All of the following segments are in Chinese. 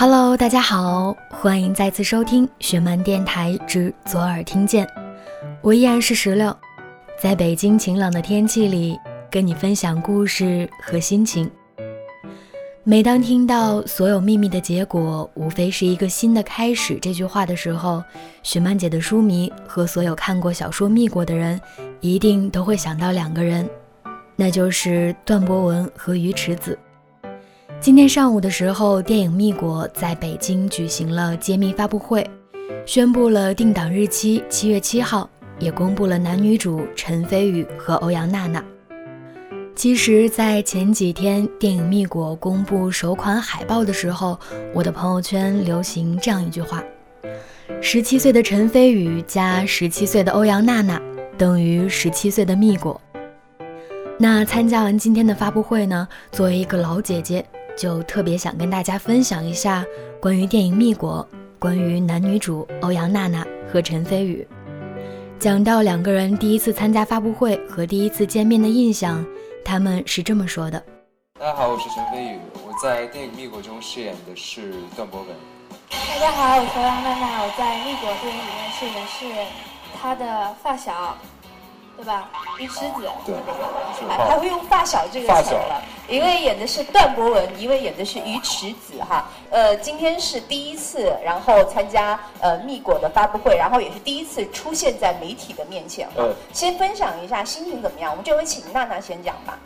Hello，大家好，欢迎再次收听雪漫电台之左耳听见。我依然是石榴，在北京晴朗的天气里，跟你分享故事和心情。每当听到“所有秘密的结果，无非是一个新的开始”这句话的时候，雪漫姐的书迷和所有看过小说《蜜果》的人，一定都会想到两个人，那就是段博文和鱼池子。今天上午的时候，电影《蜜果》在北京举行了揭秘发布会，宣布了定档日期七月七号，也公布了男女主陈飞宇和欧阳娜娜。其实，在前几天电影《蜜果》公布首款海报的时候，我的朋友圈流行这样一句话：十七岁的陈飞宇加十七岁的欧阳娜娜等于十七岁的蜜果。那参加完今天的发布会呢，作为一个老姐姐。就特别想跟大家分享一下关于电影《蜜果》，关于男女主欧阳娜娜和陈飞宇。讲到两个人第一次参加发布会和第一次见面的印象，他们是这么说的：“大家好，我是陈飞宇，我在电影《蜜果》中饰演的是段博文。大家好，我是欧阳娜娜，我在《蜜果》电影里面饰演的是他的发小。”对吧？鱼池子，对，还还会用发小这个词了。一位演的是段博文，一位演的是鱼池子哈。呃，今天是第一次，然后参加呃蜜果的发布会，然后也是第一次出现在媒体的面前。嗯，先分享一下心情怎么样？我们这回请娜娜先讲吧。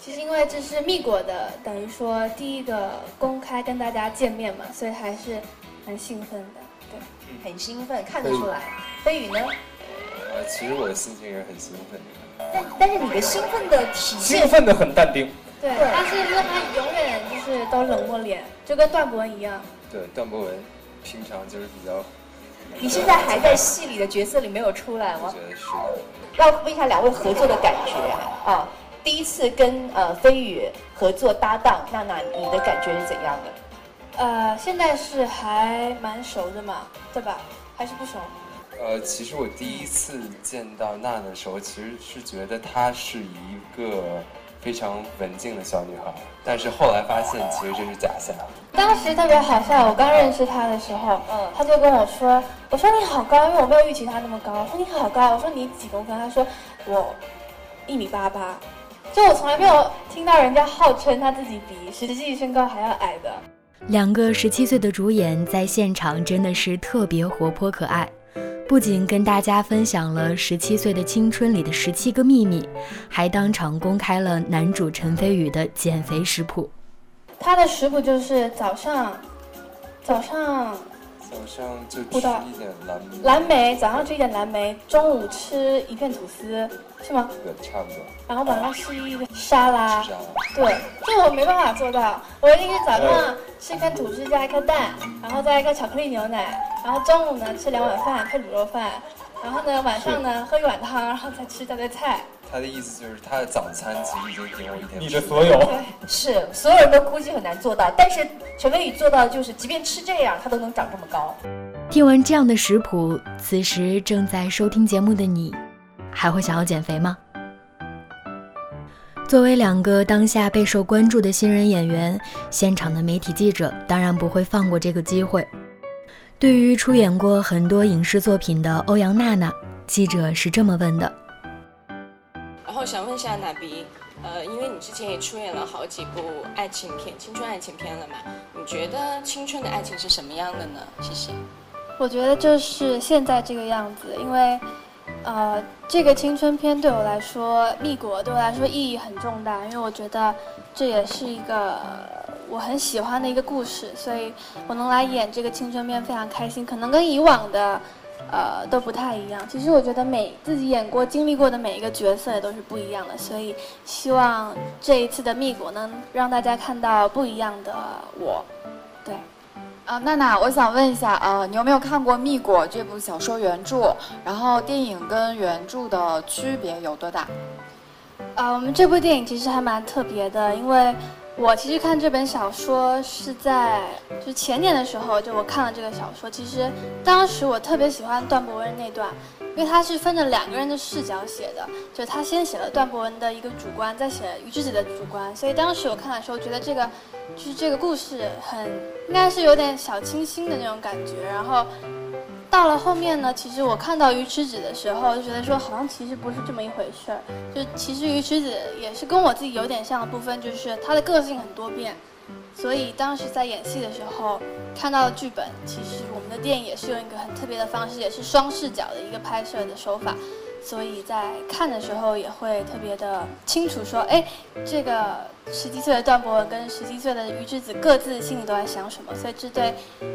其实因为这是蜜果的，等于说第一个公开跟大家见面嘛，所以还是蛮兴奋的。对，很兴奋，看得出来。飞宇呢？呃，其实我的心情也是很兴奋的，但但是你的兴奋的体现，兴奋的很淡定。对，但是他永远就是都冷漠脸，就跟段博文一样。对，段博文平常就是比较。你现在还在戏里的角色里没有出来吗？我觉得是。要问一下两位合作的感觉啊，第一次跟呃飞宇合作搭档，娜娜你的感觉是怎样的？呃，现在是还蛮熟的嘛，对吧？还是不熟？呃，其实我第一次见到娜娜的时候，其实是觉得她是一个非常文静的小女孩，但是后来发现其实这是假象。当时特别好笑，我刚认识她的时候，嗯，她就跟我说：“我说你好高，因为我没有预期她那么高。我说你好高，我说你几公分？她说我一米八八。就我从来没有听到人家号称她自己比实际身高还要矮的。两个十七岁的主演在现场真的是特别活泼可爱。不仅跟大家分享了十七岁的青春里的十七个秘密，还当场公开了男主陈飞宇的减肥食谱。他的食谱就是早上，早上。早上就吃一点蓝莓，蓝莓早上吃一点蓝莓，中午吃一片吐司，是吗？对，差不多。然后晚上吃一个沙拉，沙拉。对，这我没办法做到。我一定是早上吃一片吐司加一颗蛋，然后再一个巧克力牛奶，然后中午呢吃两碗饭配卤肉饭，然后呢晚上呢喝一碗汤，然后再吃一大堆菜。他的意思就是他的早餐其实已经顶我一点。你的所有是所有人都估计很难做到，但是陈飞宇做到就是，即便吃这样，他都能长这么高。听完这样的食谱，此时正在收听节目的你，还会想要减肥吗？作为两个当下备受关注的新人演员，现场的媒体记者当然不会放过这个机会。对于出演过很多影视作品的欧阳娜娜，记者是这么问的。然后想问一下娜比，呃，因为你之前也出演了好几部爱情片、青春爱情片了嘛？你觉得青春的爱情是什么样的呢？谢谢。我觉得就是现在这个样子，因为，呃，这个青春片对我来说，《蜜果》对我来说意义很重大，因为我觉得这也是一个我很喜欢的一个故事，所以我能来演这个青春片非常开心。可能跟以往的。呃，都不太一样。其实我觉得每自己演过、经历过的每一个角色也都是不一样的，所以希望这一次的蜜果能让大家看到不一样的我。对，啊，娜娜，我想问一下，呃，你有没有看过《蜜果》这部小说原著？然后电影跟原著的区别有多大？呃，我们这部电影其实还蛮特别的，因为我其实看这本小说是在就前年的时候，就我看了这个小说。其实当时我特别喜欢段博文那段，因为他是分着两个人的视角写的，就他先写了段博文的一个主观，再写于之子的主观。所以当时我看的时候，觉得这个就是这个故事很应该是有点小清新的那种感觉，然后。到了后面呢，其实我看到鱼池子的时候，就觉得说好像其实不是这么一回事儿。就其实鱼池子也是跟我自己有点像的部分，就是他的个性很多变。所以当时在演戏的时候，看到剧本，其实我们的电影也是用一个很特别的方式，也是双视角的一个拍摄的手法。所以在看的时候也会特别的清楚，说，哎，这个十七岁的段博文跟十七岁的于之子各自心里都在想什么。所以这对，嗯，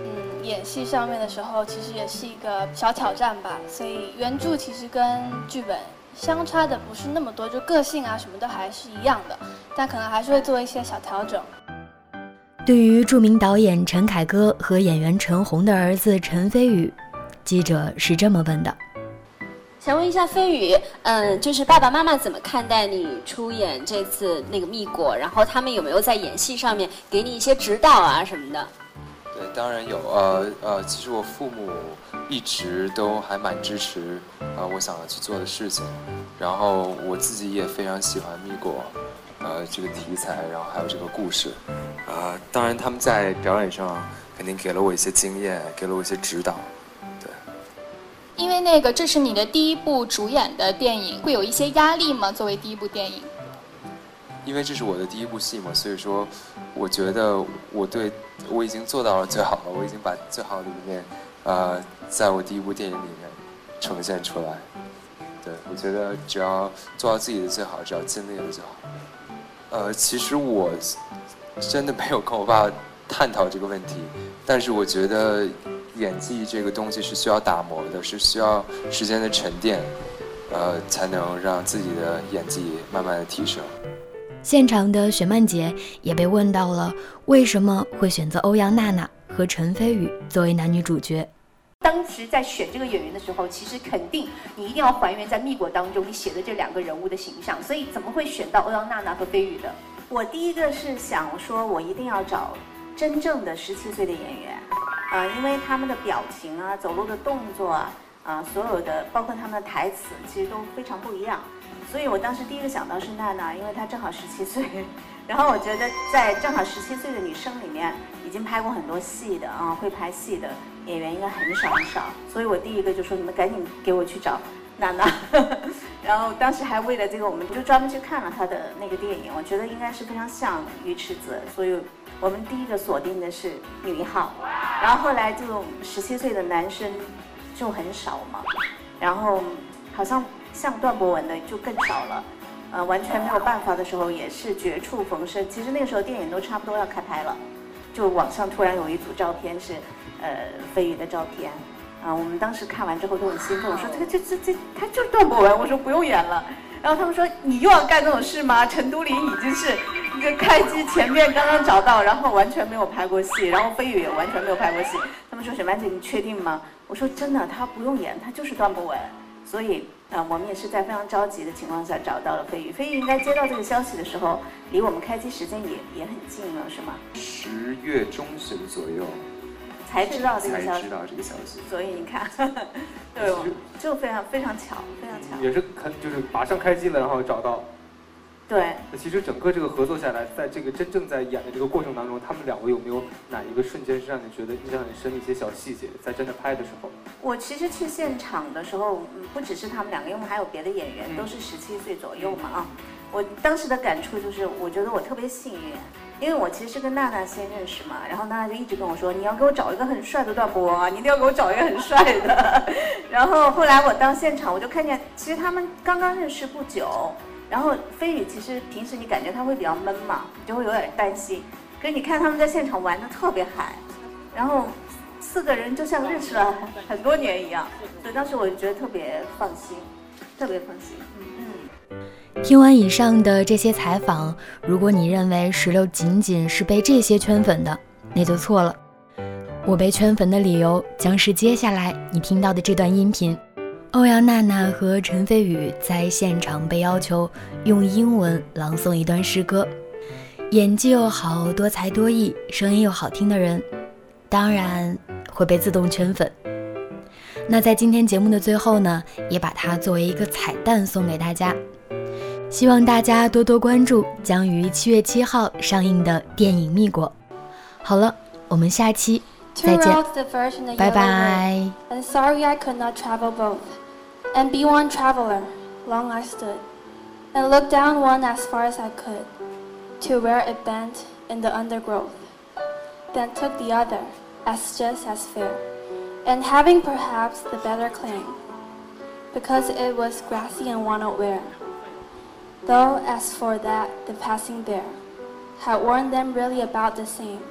演戏上面的时候其实也是一个小挑战吧。所以原著其实跟剧本相差的不是那么多，就个性啊什么都还是一样的，但可能还是会做一些小调整。对于著名导演陈凯歌和演员陈红的儿子陈飞宇，记者是这么问的。想问一下飞宇，嗯，就是爸爸妈妈怎么看待你出演这次那个《蜜果》？然后他们有没有在演戏上面给你一些指导啊什么的？对，当然有。呃呃，其实我父母一直都还蛮支持呃我想要去做的事情，然后我自己也非常喜欢《蜜果》，呃这个题材，然后还有这个故事。啊，当然他们在表演上肯定给了我一些经验，给了我一些指导。那个这是你的第一部主演的电影，会有一些压力吗？作为第一部电影，因为这是我的第一部戏嘛，所以说，我觉得我对我已经做到了最好了，我已经把最好的一面，呃，在我第一部电影里面呈现出来。对，我觉得只要做到自己的最好，只要尽力了就好。呃，其实我真的没有跟我爸探讨这个问题，但是我觉得。演技这个东西是需要打磨的，是需要时间的沉淀，呃，才能让自己的演技慢慢的提升。现场的雪曼姐也被问到了，为什么会选择欧阳娜娜和陈飞宇作为男女主角？当时在选这个演员的时候，其实肯定你一定要还原在《蜜果》当中你写的这两个人物的形象，所以怎么会选到欧阳娜娜和飞宇的？我第一个是想说，我一定要找真正的十七岁的演员。啊，因为他们的表情啊，走路的动作啊，啊，所有的包括他们的台词，其实都非常不一样。所以我当时第一个想到是娜娜，因为她正好十七岁。然后我觉得在正好十七岁的女生里面，已经拍过很多戏的啊，会拍戏的演员应该很少很少。所以我第一个就说你们赶紧给我去找娜娜。然后当时还为了这个，我们就专门去看了她的那个电影，我觉得应该是非常像鱼池子，所以。我们第一个锁定的是女一号，然后后来这种十七岁的男生就很少嘛，然后好像像段博文的就更少了，呃，完全没有办法的时候也是绝处逢生。其实那个时候电影都差不多要开拍了，就网上突然有一组照片是，呃，飞鱼的照片，啊，我们当时看完之后都很兴奋，我说这个这这这他就是段博文，我说不用演了。然后他们说你又要干这种事吗？陈都灵已经是一个开机前面刚刚找到，然后完全没有拍过戏，然后飞宇也完全没有拍过戏。他们说沈曼姐你确定吗？我说真的，他不用演，他就是段博文。所以啊，我们也是在非常着急的情况下找到了飞宇。飞宇应该接到这个消息的时候，离我们开机时间也也很近了，是吗？十月中旬左右。才知道这个消息，知道这个消息，所以你看，对，就非常非常巧，非常巧，也是很就是马上开机了，然后找到，对。那其实整个这个合作下来，在这个真正在演的这个过程当中，他们两个有没有哪一个瞬间是让你觉得印象很深的一些小细节？在真的拍的时候，我其实去现场的时候，不只是他们两个，因为还有别的演员，都是十七岁左右嘛啊。我当时的感触就是，我觉得我特别幸运。因为我其实是跟娜娜先认识嘛，然后娜娜就一直跟我说，你要给我找一个很帅的段博啊，你一定要给我找一个很帅的。然后后来我到现场，我就看见，其实他们刚刚认识不久。然后飞宇其实平时你感觉他会比较闷嘛，你就会有点担心。可是你看他们在现场玩的特别嗨，然后四个人就像认识了很多年一样，所以当时我就觉得特别放心，特别放心。嗯嗯听完以上的这些采访，如果你认为石榴仅仅是被这些圈粉的，那就错了。我被圈粉的理由将是接下来你听到的这段音频：欧阳娜娜和陈飞宇在现场被要求用英文朗诵一段诗歌。演技又好、多才多艺、声音又好听的人，当然会被自动圈粉。那在今天节目的最后呢，也把它作为一个彩蛋送给大家。希望大家多多关注将于七月七号上映的电影《蜜果》。好了，我们下期再见，拜拜。And sorry I could not travel both, and be one traveler. Long I stood, and looked down one as far as I could, to where it bent in the undergrowth. Then took the other, as just as fair, and having perhaps the better claim, because it was grassy and wannot wear. Though as for that, the passing bear had worn them really about the same,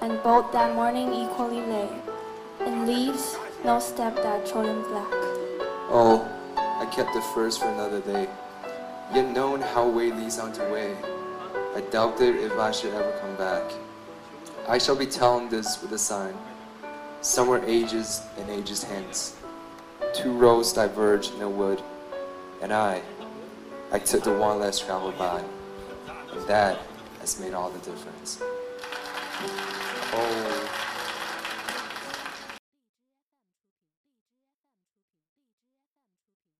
and both that morning equally lay in leaves, no step that trodden black. Oh, I kept the first for another day, yet known how weighty sound to way, I doubted if I should ever come back. I shall be telling this with a sign, somewhere ages and ages hence. Two roads diverge in a wood, and I, I took the one less traveled by, and that has made all the difference. Oh.